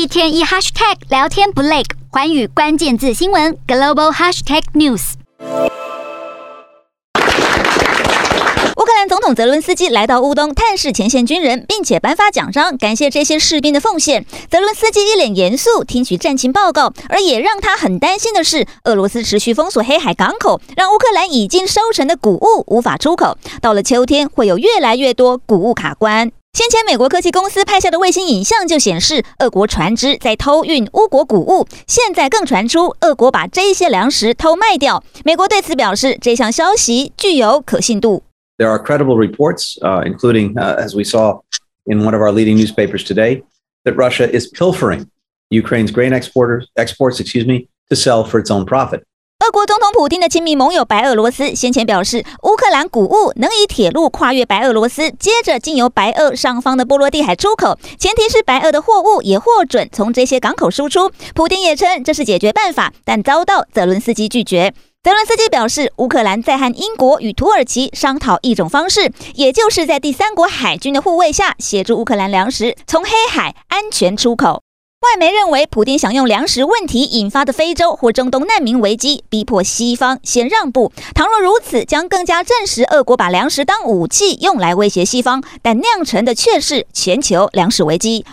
一天一 hashtag 聊天不累，寰宇关键字新闻 global hashtag news。乌克兰总统泽伦斯基来到乌东探视前线军人，并且颁发奖章，感谢这些士兵的奉献。泽伦斯基一脸严肃听取战情报告，而也让他很担心的是，俄罗斯持续封锁黑海港口，让乌克兰已经收成的谷物无法出口。到了秋天，会有越来越多谷物卡关。先前美国科技公司拍下的卫星影像就显示，俄国船只在偷运乌国谷物。现在更传出，俄国把这些粮食偷卖掉。美国对此表示，这项消息具有可信度。There are credible reports, uh, including, uh, as we saw in one of our leading newspapers today, that Russia is pilfering Ukraine's grain exporters, exports, excuse me, to sell for its own profit. 俄国总统普京的亲密盟友白俄罗斯先前表示，乌克兰谷物能以铁路跨越白俄罗斯，接着经由白俄上方的波罗的海出口，前提是白俄的货物也获准从这些港口输出。普京也称这是解决办法，但遭到泽伦斯基拒绝。泽伦斯基表示，乌克兰在和英国与土耳其商讨一种方式，也就是在第三国海军的护卫下，协助乌克兰粮食从黑海安全出口。外媒认为，普京想用粮食问题引发的非洲或中东难民危机，逼迫西方先让步。倘若如此，将更加证实俄国把粮食当武器用来威胁西方，但酿成的却是全球粮食危机。